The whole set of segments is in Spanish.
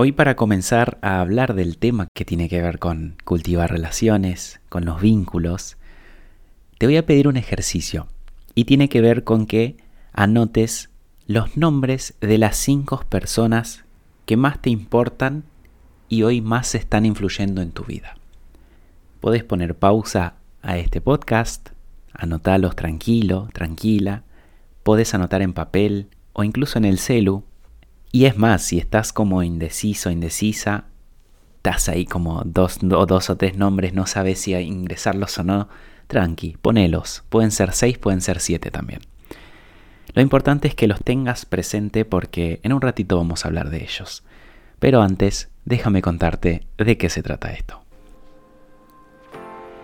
Hoy para comenzar a hablar del tema que tiene que ver con cultivar relaciones, con los vínculos, te voy a pedir un ejercicio y tiene que ver con que anotes los nombres de las cinco personas que más te importan y hoy más están influyendo en tu vida. Puedes poner pausa a este podcast, anotarlos tranquilo, tranquila, puedes anotar en papel o incluso en el celu. Y es más, si estás como indeciso, indecisa, estás ahí como dos o dos o tres nombres, no sabes si ingresarlos o no, tranqui, ponelos. Pueden ser seis, pueden ser siete también. Lo importante es que los tengas presente porque en un ratito vamos a hablar de ellos. Pero antes, déjame contarte de qué se trata esto.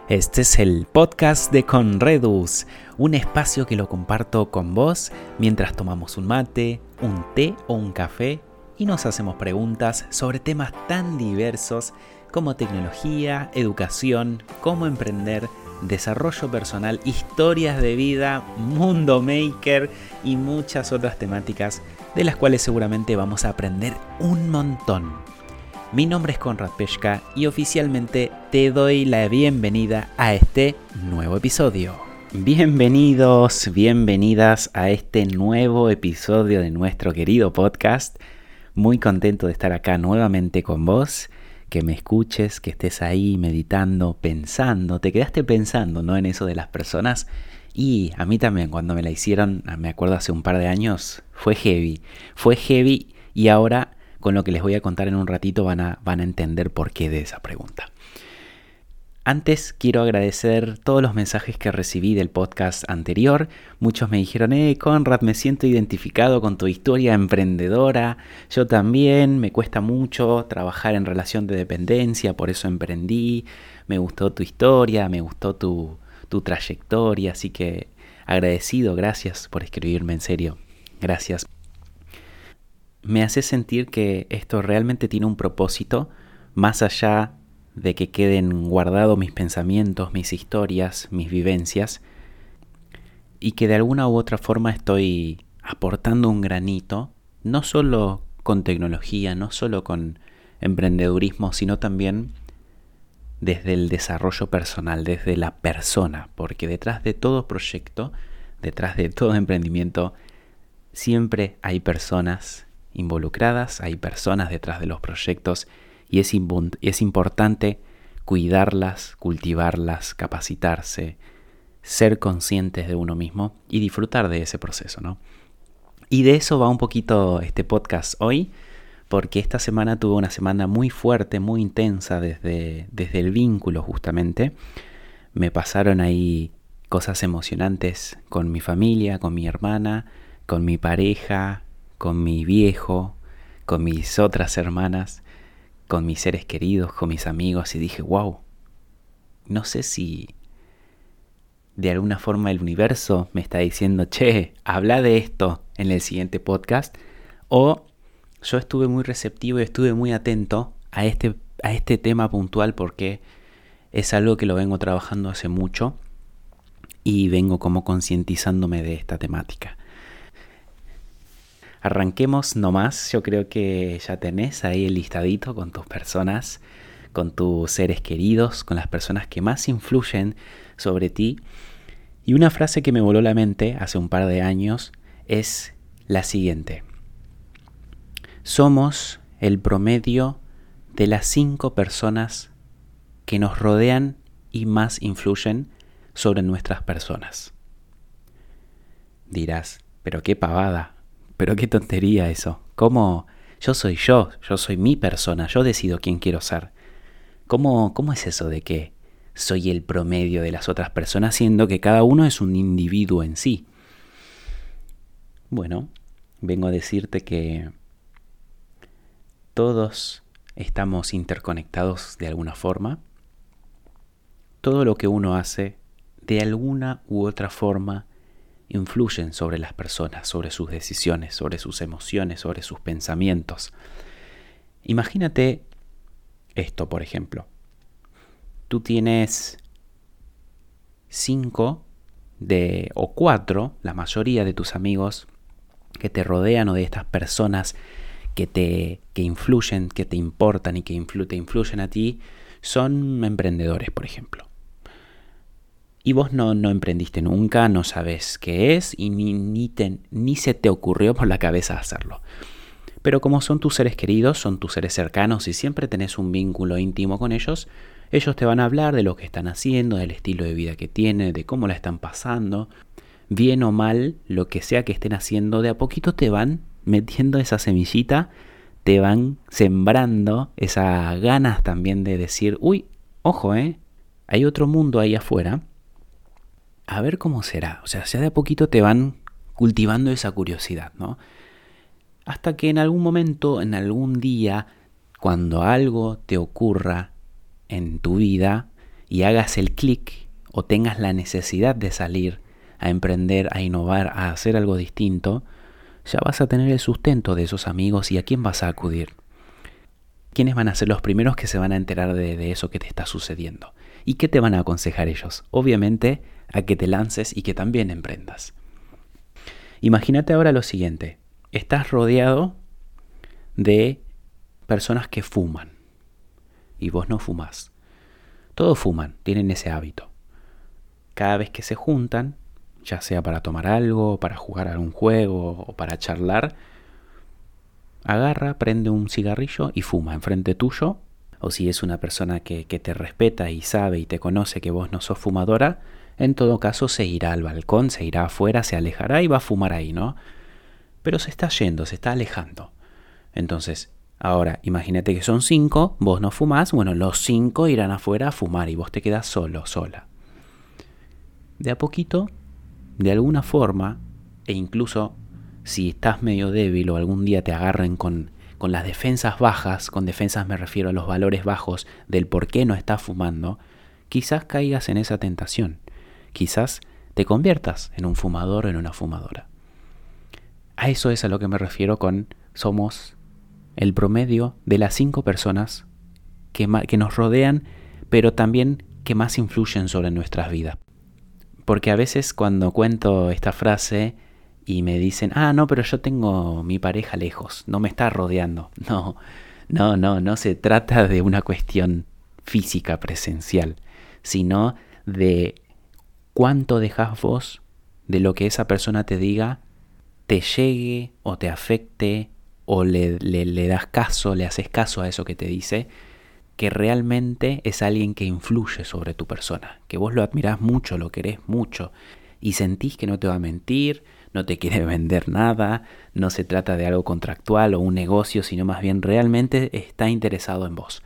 Este es el podcast de Conredus, un espacio que lo comparto con vos mientras tomamos un mate, un té o un café y nos hacemos preguntas sobre temas tan diversos como tecnología, educación, cómo emprender, desarrollo personal, historias de vida, mundo maker y muchas otras temáticas de las cuales seguramente vamos a aprender un montón. Mi nombre es Conrad Peshka y oficialmente te doy la bienvenida a este nuevo episodio. Bienvenidos, bienvenidas a este nuevo episodio de nuestro querido podcast. Muy contento de estar acá nuevamente con vos, que me escuches, que estés ahí meditando, pensando, te quedaste pensando, ¿no? En eso de las personas. Y a mí también cuando me la hicieron, me acuerdo hace un par de años, fue heavy. Fue heavy y ahora con lo que les voy a contar en un ratito van a, van a entender por qué de esa pregunta. Antes quiero agradecer todos los mensajes que recibí del podcast anterior. Muchos me dijeron, eh, Conrad, me siento identificado con tu historia emprendedora. Yo también, me cuesta mucho trabajar en relación de dependencia, por eso emprendí. Me gustó tu historia, me gustó tu, tu trayectoria, así que agradecido, gracias por escribirme en serio. Gracias me hace sentir que esto realmente tiene un propósito más allá de que queden guardados mis pensamientos, mis historias, mis vivencias, y que de alguna u otra forma estoy aportando un granito, no solo con tecnología, no solo con emprendedurismo, sino también desde el desarrollo personal, desde la persona, porque detrás de todo proyecto, detrás de todo emprendimiento, siempre hay personas involucradas, hay personas detrás de los proyectos y es, es importante cuidarlas, cultivarlas, capacitarse, ser conscientes de uno mismo y disfrutar de ese proceso, ¿no? Y de eso va un poquito este podcast hoy, porque esta semana tuve una semana muy fuerte, muy intensa desde, desde el vínculo justamente. Me pasaron ahí cosas emocionantes con mi familia, con mi hermana, con mi pareja, con mi viejo, con mis otras hermanas, con mis seres queridos, con mis amigos y dije, wow, no sé si de alguna forma el universo me está diciendo, che, habla de esto en el siguiente podcast, o yo estuve muy receptivo y estuve muy atento a este, a este tema puntual porque es algo que lo vengo trabajando hace mucho y vengo como concientizándome de esta temática. Arranquemos nomás, yo creo que ya tenés ahí el listadito con tus personas, con tus seres queridos, con las personas que más influyen sobre ti. Y una frase que me voló la mente hace un par de años es la siguiente. Somos el promedio de las cinco personas que nos rodean y más influyen sobre nuestras personas. Dirás, pero qué pavada, pero qué tontería eso. ¿Cómo? Yo soy yo, yo soy mi persona, yo decido quién quiero ser. ¿Cómo, cómo es eso de que soy el promedio de las otras personas, siendo que cada uno es un individuo en sí? Bueno, vengo a decirte que todos estamos interconectados de alguna forma. Todo lo que uno hace, de alguna u otra forma, influyen sobre las personas, sobre sus decisiones, sobre sus emociones, sobre sus pensamientos. Imagínate esto, por ejemplo. Tú tienes cinco de o cuatro, la mayoría de tus amigos que te rodean o de estas personas que te que influyen, que te importan y que te influyen a ti, son emprendedores, por ejemplo. Y vos no, no emprendiste nunca, no sabes qué es y ni, ni, ni se te ocurrió por la cabeza hacerlo. Pero como son tus seres queridos, son tus seres cercanos y siempre tenés un vínculo íntimo con ellos, ellos te van a hablar de lo que están haciendo, del estilo de vida que tienen, de cómo la están pasando. Bien o mal, lo que sea que estén haciendo, de a poquito te van metiendo esa semillita, te van sembrando esas ganas también de decir, uy, ojo, ¿eh? Hay otro mundo ahí afuera. A ver cómo será. O sea, ya de a poquito te van cultivando esa curiosidad, ¿no? Hasta que en algún momento, en algún día, cuando algo te ocurra en tu vida y hagas el clic o tengas la necesidad de salir a emprender, a innovar, a hacer algo distinto, ya vas a tener el sustento de esos amigos y a quién vas a acudir. ¿Quiénes van a ser los primeros que se van a enterar de, de eso que te está sucediendo? ¿Y qué te van a aconsejar ellos? Obviamente a que te lances y que también emprendas. Imagínate ahora lo siguiente, estás rodeado de personas que fuman y vos no fumás. Todos fuman, tienen ese hábito. Cada vez que se juntan, ya sea para tomar algo, para jugar algún juego o para charlar, agarra, prende un cigarrillo y fuma enfrente tuyo. O si es una persona que, que, te respeta y sabe y te conoce que vos no sos fumadora, en todo caso se irá al balcón, se irá afuera, se alejará y va a fumar ahí, ¿no? Pero se está yendo, se está alejando. Entonces, ahora imagínate que son cinco, vos no fumás, bueno, los cinco irán afuera a fumar y vos te quedas solo, sola. De a poquito de alguna forma, e incluso si estás medio débil o algún día te agarren con, con las defensas bajas, con defensas me refiero a los valores bajos del por qué no estás fumando, quizás caigas en esa tentación, quizás te conviertas en un fumador o en una fumadora. A eso es a lo que me refiero con somos el promedio de las cinco personas que, nos rodean, pero también que más influyen sobre nuestras vidas. Porque a veces cuando cuento esta frase y me dicen, ah, no, pero yo tengo mi pareja lejos, no me está rodeando. No, no, no, no se trata de una cuestión física presencial, sino de cuánto dejas vos de lo que esa persona te diga te llegue o te afecte o le, le, le das caso, le haces caso a eso que te dice que realmente es alguien que influye sobre tu persona, que vos lo admirás mucho, lo querés mucho y sentís que no te va a mentir, no te quiere vender nada, no se trata de algo contractual o un negocio, sino más bien realmente está interesado en vos.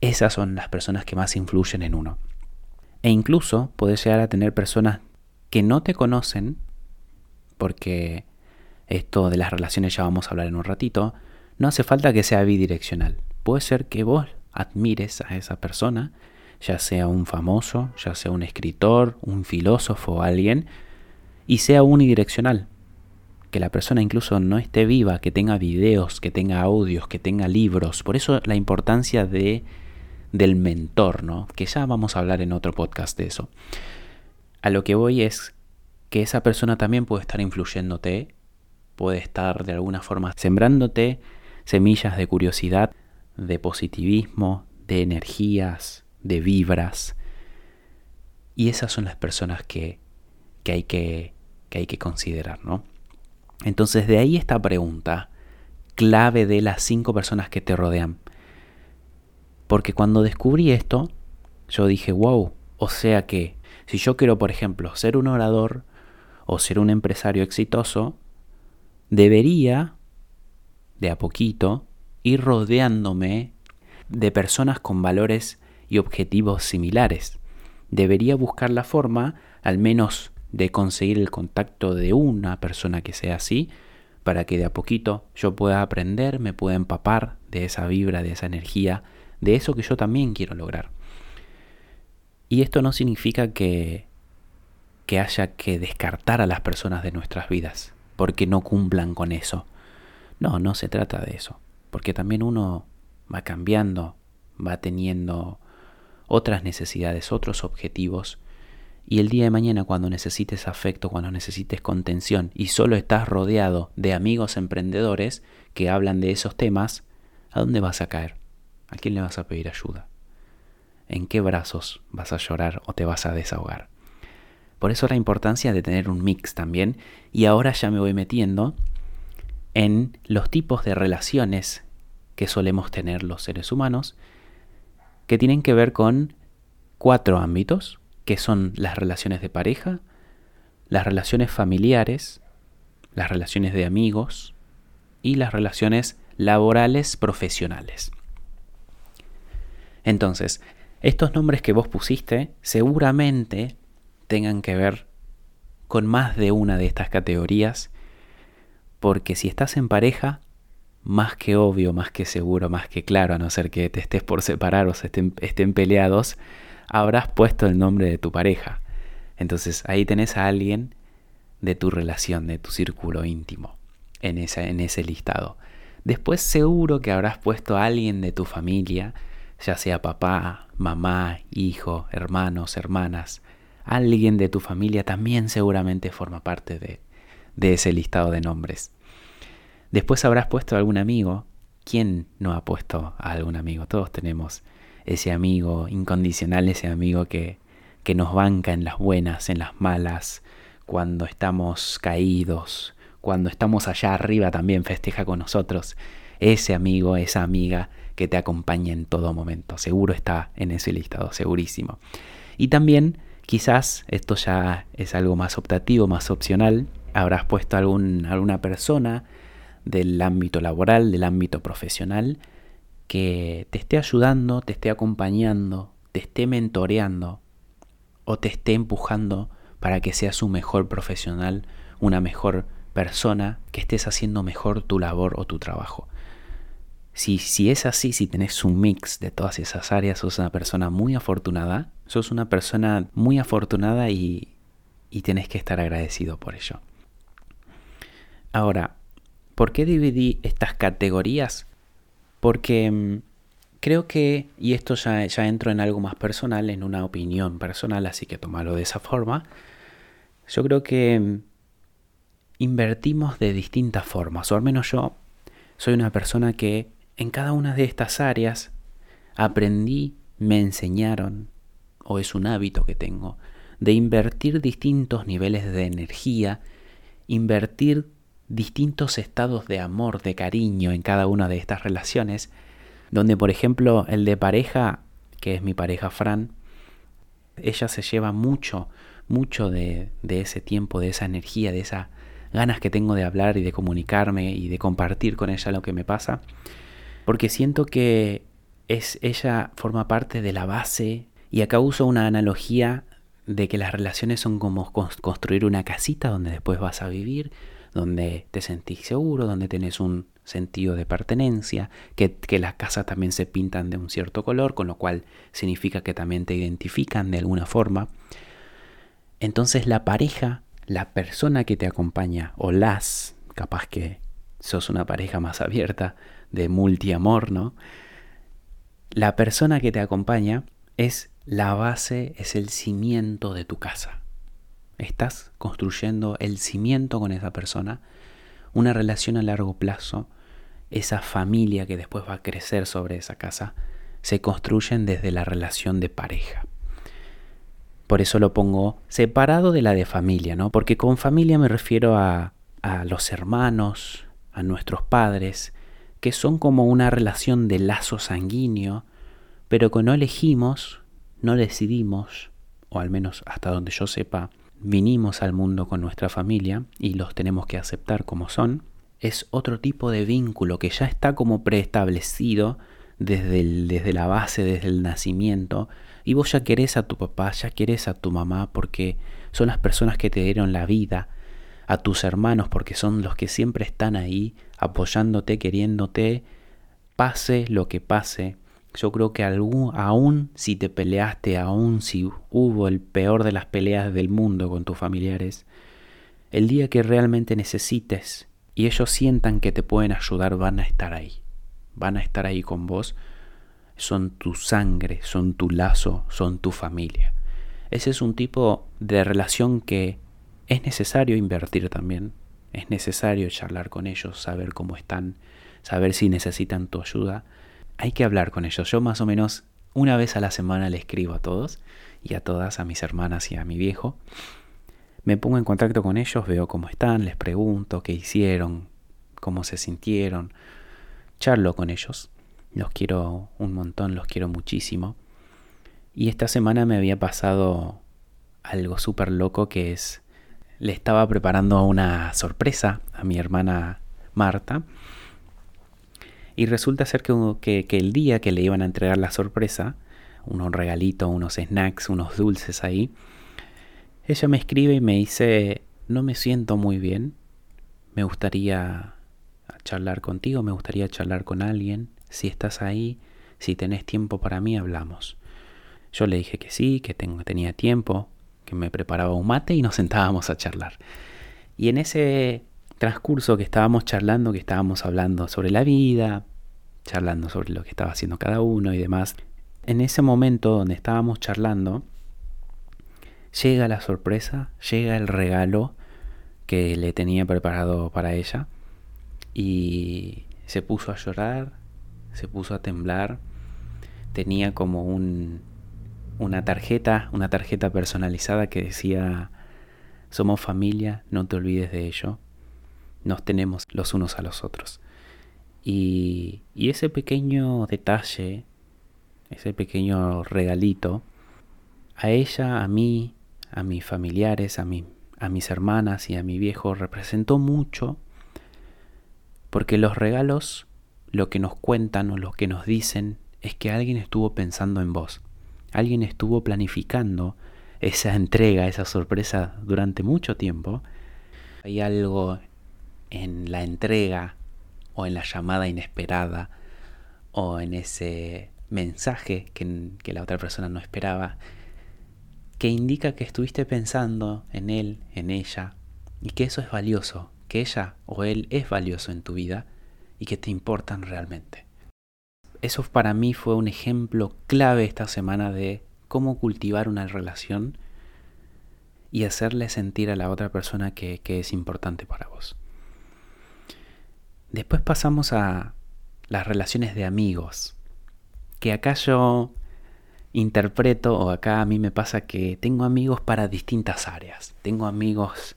Esas son las personas que más influyen en uno. E incluso podés llegar a tener personas que no te conocen, porque esto de las relaciones ya vamos a hablar en un ratito, no hace falta que sea bidireccional. Puede ser que vos admires a esa persona, ya sea un famoso, ya sea un escritor, un filósofo alguien, y sea unidireccional. Que la persona incluso no esté viva, que tenga videos, que tenga audios, que tenga libros. Por eso la importancia de, del mentor, ¿no? Que ya vamos a hablar en otro podcast de eso. A lo que voy es que esa persona también puede estar influyéndote, puede estar de alguna forma sembrándote semillas de curiosidad de positivismo, de energías, de vibras. Y esas son las personas que, que, hay, que, que hay que considerar, ¿no? Entonces de ahí esta pregunta clave de las cinco personas que te rodean. Porque cuando descubrí esto, yo dije, wow, o sea que si yo quiero, por ejemplo, ser un orador o ser un empresario exitoso, debería, de a poquito, ir rodeándome de personas con valores y objetivos similares. Debería buscar la forma, al menos, de conseguir el contacto de una persona que sea así, para que de a poquito yo pueda aprender, me pueda empapar de esa vibra, de esa energía, de eso que yo también quiero lograr. Y esto no significa que, que haya que descartar a las personas de nuestras vidas, porque no cumplan con eso. No, no se trata de eso porque también uno va cambiando, va teniendo otras necesidades, otros objetivos, y el día de mañana cuando necesites afecto, cuando necesites contención y solo estás rodeado de amigos emprendedores que hablan de esos temas, ¿a dónde vas a caer? ¿A quién le vas a pedir ayuda? ¿En qué brazos vas a llorar o te vas a desahogar? Por eso la importancia de tener un mix también. Y ahora ya me voy metiendo en los tipos de relaciones que solemos tener los seres humanos, que tienen que ver con cuatro ámbitos, que son las relaciones de pareja, las relaciones familiares, las relaciones de amigos y las relaciones laborales profesionales. Entonces, estos nombres que vos pusiste seguramente tengan que ver con más de una de estas categorías, porque si estás en pareja, más que obvio, más que seguro, más que claro, a no ser que te estés por separar o estén, estén peleados, habrás puesto el nombre de tu pareja. Entonces ahí tenés a alguien de tu relación, de tu círculo íntimo, en, en ese listado. Después seguro que habrás puesto a alguien de tu familia, ya sea papá, mamá, hijo, hermanos, hermanas. Alguien de tu familia también seguramente forma parte de, de ese listado de nombres. Después habrás puesto a algún amigo. ¿Quién no ha puesto a algún amigo? Todos tenemos ese amigo incondicional, ese amigo que, que nos banca en las buenas, en las malas, cuando estamos caídos, cuando estamos allá arriba también festeja con nosotros. Ese amigo, esa amiga que te acompaña en todo momento. Seguro está en ese listado, segurísimo. Y también, quizás, esto ya es algo más optativo, más opcional, habrás puesto algún, alguna persona del ámbito laboral, del ámbito profesional, que te esté ayudando, te esté acompañando, te esté mentoreando o te esté empujando para que seas un mejor profesional, una mejor persona, que estés haciendo mejor tu labor o tu trabajo. Si, si es así, si tenés un mix de todas esas áreas, sos una persona muy afortunada, sos una persona muy afortunada y, y tenés que estar agradecido por ello. Ahora, ¿por qué dividí estas categorías? Porque mm, creo que, y esto ya, ya entro en algo más personal, en una opinión personal, así que tomalo de esa forma, yo creo que mm, invertimos de distintas formas, o al menos yo soy una persona que en cada una de estas áreas aprendí, me enseñaron, o es un hábito que tengo, de invertir distintos niveles de energía, invertir distintos estados de amor, de cariño en cada una de estas relaciones, donde por ejemplo el de pareja, que es mi pareja Fran, ella se lleva mucho, mucho de, ese tiempo, de esa energía, de esas ganas que tengo de hablar y de comunicarme y de compartir con ella lo que me pasa, porque siento que es ella forma parte de la base y acá uso una analogía de que las relaciones son como construir una casita donde después vas a vivir, donde te sentís seguro, donde tenés un sentido de pertenencia, que, que, las casas también se pintan de un cierto color, con lo cual significa que también te identifican de alguna forma. Entonces la pareja, la persona que te acompaña, o las, capaz que sos una pareja más abierta, de multiamor, ¿no? La persona que te acompaña es la base, es el cimiento de tu casa. Estás construyendo el cimiento con esa persona, una relación a largo plazo, esa familia que después va a crecer sobre esa casa, se construyen desde la relación de pareja. Por eso lo pongo separado de la de familia, ¿no? Porque con familia me refiero a, a los hermanos, a nuestros padres, que son como una relación de lazo sanguíneo, pero que no elegimos, no decidimos, o al menos hasta donde yo sepa, vinimos al mundo con nuestra familia y los tenemos que aceptar como son, es otro tipo de vínculo que ya está como preestablecido desde, desde la base, desde el nacimiento, y vos ya querés a tu papá, ya querés a tu mamá porque son las personas que te dieron la vida, a tus hermanos porque son los que siempre están ahí apoyándote, queriéndote, pase lo que pase, yo creo que aún si te peleaste, aún si hubo el peor de las peleas del mundo con tus familiares, el día que realmente necesites y ellos sientan que te pueden ayudar, van a estar ahí. Van a estar ahí con vos. Son tu sangre, son tu lazo, son tu familia. Ese es un tipo de relación que es necesario invertir también. Es necesario charlar con ellos, saber cómo están, saber si necesitan tu ayuda. Hay que hablar con ellos. Yo más o menos una vez a la semana le escribo a todos y a todas, a mis hermanas y a mi viejo. Me pongo en contacto con ellos, veo cómo están, les pregunto qué hicieron, cómo se sintieron. Charlo con ellos. Los quiero un montón, los quiero muchísimo. Y esta semana me había pasado algo súper loco que es, le estaba preparando una sorpresa a mi hermana Marta. Y resulta ser que, el día que le iban a entregar la sorpresa, unos regalitos, unos snacks, unos dulces ahí, ella me escribe y me dice, no me siento muy bien, me gustaría charlar contigo, me gustaría charlar con alguien, si estás ahí, si tenés tiempo para mí, hablamos. Yo le dije que sí, que tenía tiempo, que me preparaba un mate y nos sentábamos a charlar. Y en ese transcurso que estábamos charlando, que estábamos hablando sobre la vida, charlando sobre lo que estaba haciendo cada uno y demás, en ese momento donde estábamos charlando, llega la sorpresa, llega el regalo que le tenía preparado para ella y se puso a llorar, se puso a temblar, tenía como un una tarjeta, una tarjeta personalizada que decía, somos familia, no te olvides de ello, nos tenemos los unos a los otros. Y, y ese pequeño detalle, ese pequeño regalito, a ella, a mí, a mis familiares, a, mí, a mis hermanas y a mi viejo representó mucho, porque los regalos lo que nos cuentan o lo que nos dicen es que alguien estuvo pensando en vos alguien estuvo planificando esa entrega, esa sorpresa durante mucho tiempo. Hay algo en la entrega o en la llamada inesperada o en ese mensaje que, la otra persona no esperaba que indica que estuviste pensando en él, en ella y que eso es valioso, que ella o él es valioso en tu vida y que te importan realmente eso para mí fue un ejemplo clave esta semana de cómo cultivar una relación y hacerle sentir a la otra persona que, es importante para vos. Después pasamos a las relaciones de amigos, que acá yo interpreto o acá a mí me pasa que tengo amigos para distintas áreas. Tengo amigos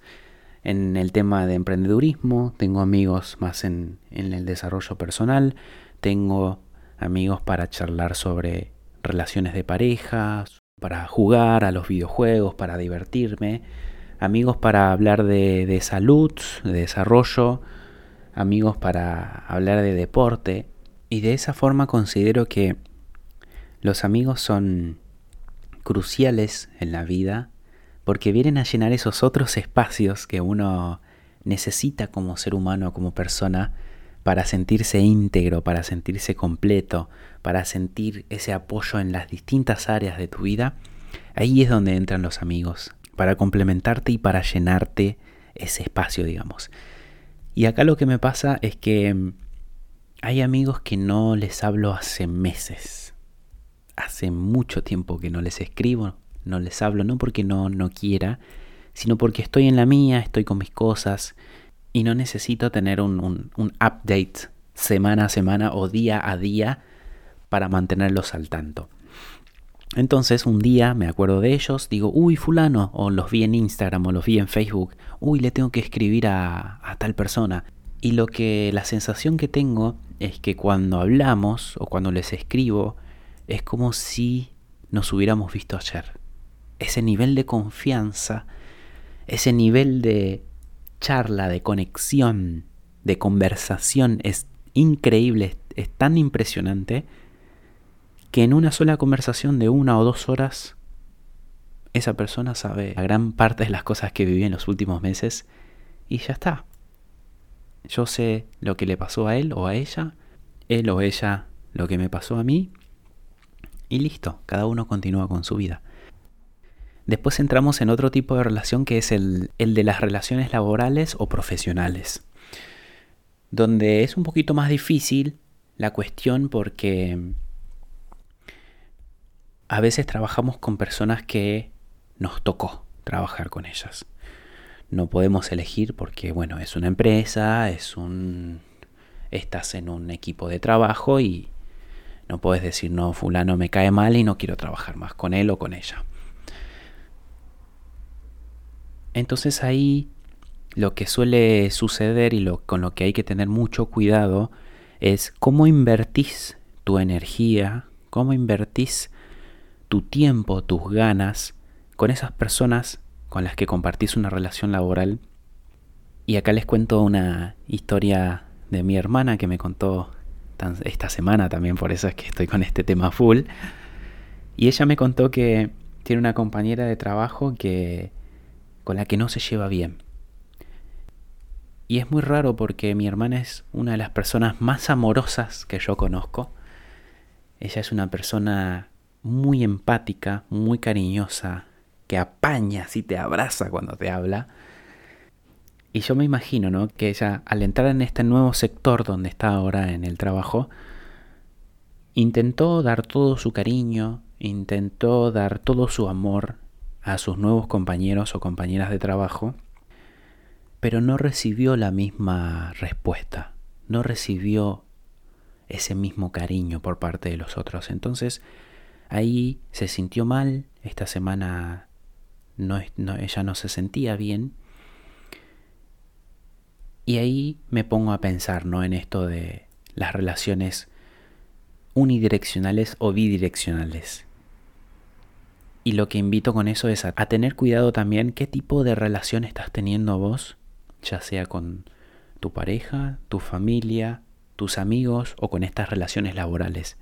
en el tema de emprendedurismo, tengo amigos más en, en el desarrollo personal, tengo amigos para charlar sobre relaciones de pareja, para jugar a los videojuegos, para divertirme, amigos para hablar de, salud, de desarrollo, amigos para hablar de deporte. Y de esa forma considero que los amigos son cruciales en la vida porque vienen a llenar esos otros espacios que uno necesita como ser humano, como persona, para sentirse íntegro, para sentirse completo, para sentir ese apoyo en las distintas áreas de tu vida, ahí es donde entran los amigos, para complementarte y para llenarte ese espacio, digamos. Y acá lo que me pasa es que mm, hay amigos que no les hablo hace meses. Hace mucho tiempo que no les escribo, no les hablo, no porque no, no quiera, sino porque estoy en la mía, estoy con mis cosas, y no necesito tener un, update semana a semana o día a día para mantenerlos al tanto. Entonces un día me acuerdo de ellos, digo, uy, fulano, o los vi en Instagram o los vi en Facebook, uy, le tengo que escribir a, a, tal persona. Y lo que la sensación que tengo es que cuando hablamos o cuando les escribo, es como si nos hubiéramos visto ayer. Ese nivel de confianza, ese nivel de charla, de conexión, de conversación es increíble, es tan impresionante que en una sola conversación de una o dos horas esa persona sabe la gran parte de las cosas que viví en los últimos meses y ya está. Yo sé lo que le pasó a él o a ella, él o ella lo que me pasó a mí y listo, cada uno continúa con su vida. Después entramos en otro tipo de relación que es el, de las relaciones laborales o profesionales, donde es un poquito más difícil la cuestión porque a veces trabajamos con personas que nos tocó trabajar con ellas. No podemos elegir porque, bueno, es una empresa, es un... estás en un equipo de trabajo y no puedes decir, no, fulano me cae mal y no quiero trabajar más con él o con ella. Entonces ahí lo que suele suceder y lo, con lo que hay que tener mucho cuidado es cómo invertís tu energía, cómo invertís tu tiempo, tus ganas con esas personas con las que compartís una relación laboral. Y acá les cuento una historia de mi hermana que me contó esta semana también, por eso es que estoy con este tema full. Y ella me contó que tiene una compañera de trabajo que con la que no se lleva bien. Y es muy raro porque mi hermana es una de las personas más amorosas que yo conozco. Ella es una persona muy empática, muy cariñosa, que apaña, así te abraza cuando te habla. Y yo me imagino, ¿no? Que ella, al entrar en este nuevo sector donde está ahora en el trabajo, intentó dar todo su cariño, intentó dar todo su amor a sus nuevos compañeros o compañeras de trabajo, pero no recibió la misma respuesta, no recibió ese mismo cariño por parte de los otros. Entonces, ahí se sintió mal, esta semana no, ella no se sentía bien. Y ahí me pongo a pensar ¿no? en esto de las relaciones unidireccionales o bidireccionales. Y lo que invito con eso es a, tener cuidado también qué tipo de relación estás teniendo vos, ya sea con tu pareja, tu familia, tus amigos o con estas relaciones laborales.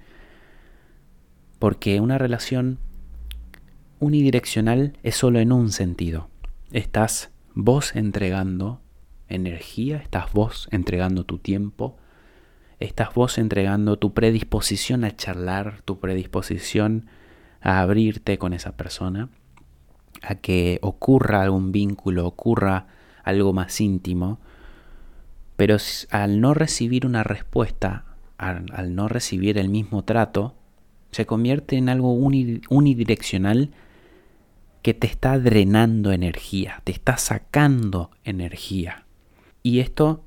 Porque una relación unidireccional es solo en un sentido. Estás vos entregando energía, estás vos entregando tu tiempo, estás vos entregando tu predisposición a charlar, tu predisposición a abrirte con esa persona, a que ocurra algún vínculo, ocurra algo más íntimo, pero al no recibir una respuesta, al, no recibir el mismo trato, se convierte en algo unidireccional que te está drenando energía, te está sacando energía. Y esto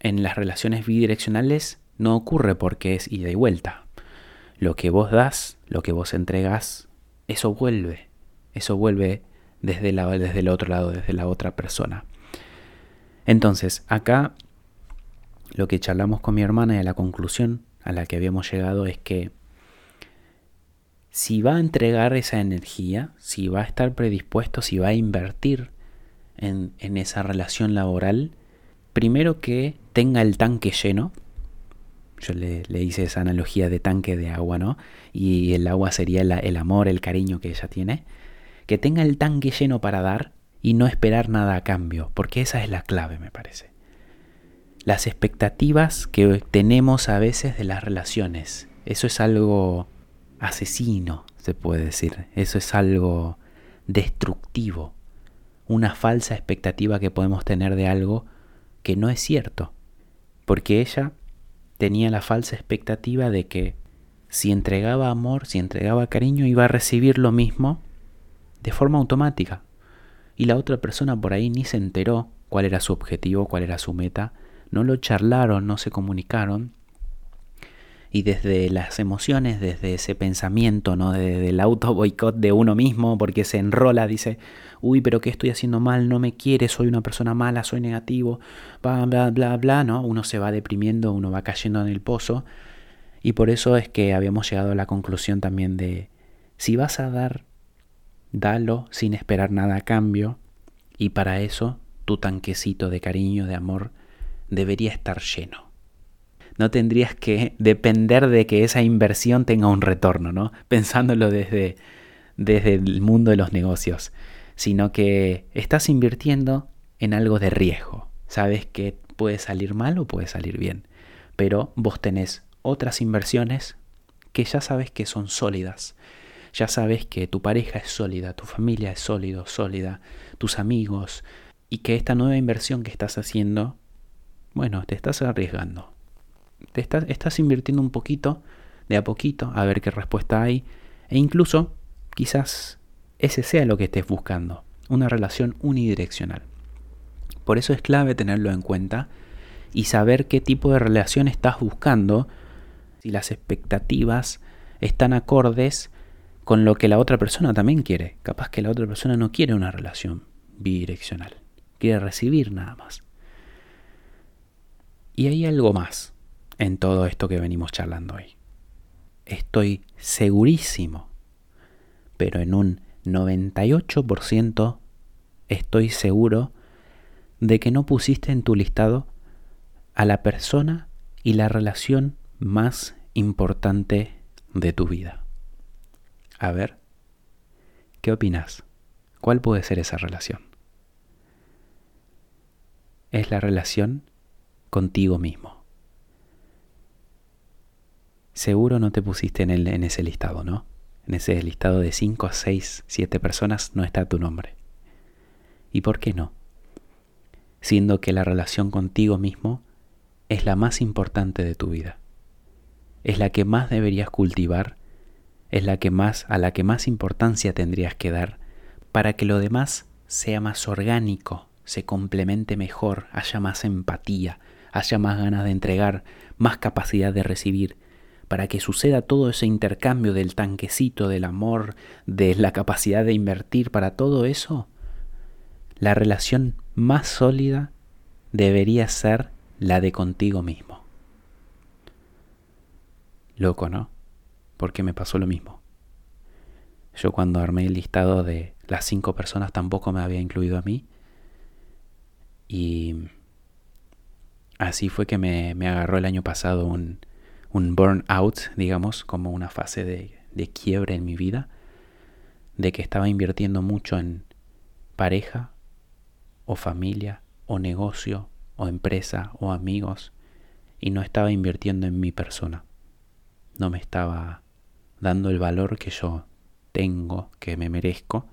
en las relaciones bidireccionales no ocurre porque es ida y vuelta. Lo que vos das, lo que vos entregas, eso vuelve. Eso vuelve desde, desde el otro lado, desde la otra persona. Entonces, acá lo que charlamos con mi hermana y a la conclusión a la que habíamos llegado es que si va a entregar esa energía, si va a estar predispuesto, si va a invertir en, esa relación laboral, primero que tenga el tanque lleno. Yo le, hice esa analogía de tanque de agua, ¿no? Y el agua sería el amor, el cariño que ella tiene. Que tenga el tanque lleno para dar y no esperar nada a cambio, porque esa es la clave, me parece. Las expectativas que tenemos a veces de las relaciones, eso es algo asesino, se puede decir. Eso es algo destructivo, una falsa expectativa que podemos tener de algo que no es cierto. Porque ella tenía la falsa expectativa de que si entregaba amor, si entregaba cariño, iba a recibir lo mismo de forma automática. Y la otra persona por ahí ni se enteró cuál era su objetivo, cuál era su meta, no lo charlaron, no se comunicaron y desde las emociones, desde ese pensamiento, ¿no? Desde el auto boicot de uno mismo, porque se enrola, dice, uy, pero ¿qué estoy haciendo mal? No me quiere, soy una persona mala, soy negativo, bla, bla, bla, bla, ¿no? Uno se va deprimiendo, uno va cayendo en el pozo. Y por eso es que habíamos llegado a la conclusión también de, si vas a dar, dalo sin esperar nada a cambio. Y para eso, tu tanquecito de cariño, de amor, debería estar lleno no tendrías que depender de que esa inversión tenga un retorno, ¿no? Pensándolo desde, desde el mundo de los negocios, sino que estás invirtiendo en algo de riesgo. Sabes que puede salir mal o puede salir bien, pero vos tenés otras inversiones que ya sabes que son sólidas. Ya sabes que tu pareja es sólida, tu familia es sólido, sólida, tus amigos, y que esta nueva inversión que estás haciendo, bueno, te estás arriesgando te estás, invirtiendo un poquito, de a poquito, a ver qué respuesta hay. E incluso, quizás ese sea lo que estés buscando, una relación unidireccional. Por eso es clave tenerlo en cuenta y saber qué tipo de relación estás buscando, si las expectativas están acordes con lo que la otra persona también quiere. Capaz que la otra persona no quiere una relación bidireccional, quiere recibir nada más. Y hay algo más en todo esto que venimos charlando hoy. Estoy segurísimo, pero en un 98% estoy seguro de que no pusiste en tu listado a la persona y la relación más importante de tu vida. A ver, ¿qué opinas? ¿Cuál puede ser esa relación? Es la relación contigo mismo. Seguro no te pusiste en, en ese listado, ¿no? En ese listado de 5, 6, 7 personas no está tu nombre. ¿Y por qué no? Siendo que la relación contigo mismo es la más importante de tu vida. Es la que más deberías cultivar, es la que más a la que más importancia tendrías que dar para que lo demás sea más orgánico, se complemente mejor, haya más empatía, haya más ganas de entregar, más capacidad de recibir, para que suceda todo ese intercambio del tanquecito, del amor, de la capacidad de invertir, para todo eso, la relación más sólida debería ser la de contigo mismo. Loco, ¿no? Porque me pasó lo mismo. Yo cuando armé el listado de las cinco personas tampoco me había incluido a mí. Y así fue que me, agarró el año pasado un, un burnout, digamos, como una fase de, de quiebre en mi vida, de que estaba invirtiendo mucho en pareja o familia o negocio o empresa o amigos y no estaba invirtiendo en mi persona. No me estaba dando el valor que yo tengo, que me merezco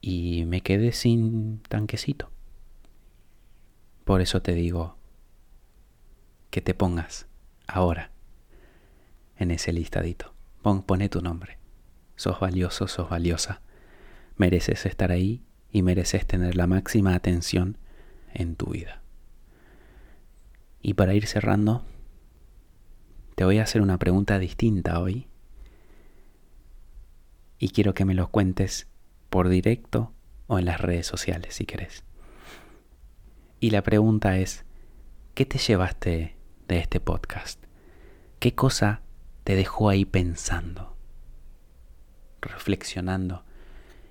y me quedé sin tanquecito. Por eso te digo que te pongas ahora en ese listadito. Pon, pone tu nombre. Sos valioso, sos valiosa. Mereces estar ahí y mereces tener la máxima atención en tu vida. Y para ir cerrando, te voy a hacer una pregunta distinta hoy. Y quiero que me lo cuentes por directo o en las redes sociales si querés. Y la pregunta es, ¿qué te llevaste de este podcast? ¿Qué cosa te dejó ahí pensando, reflexionando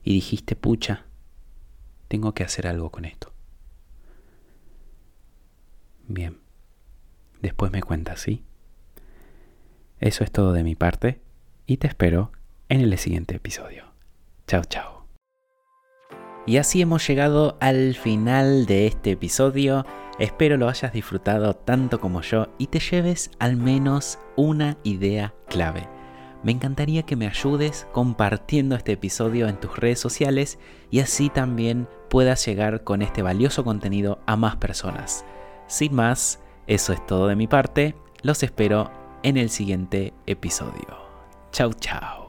y dijiste, pucha, tengo que hacer algo con esto? Bien. Después me cuentas, ¿sí? Eso es todo de mi parte y te espero en el siguiente episodio. Chao, chao. Y así hemos llegado al final de este episodio. Espero lo hayas disfrutado tanto como yo y te lleves al menos una idea clave. Me encantaría que me ayudes compartiendo este episodio en tus redes sociales y así también puedas llegar con este valioso contenido a más personas. Sin más, eso es todo de mi parte. Los espero en el siguiente episodio. Chau, chao.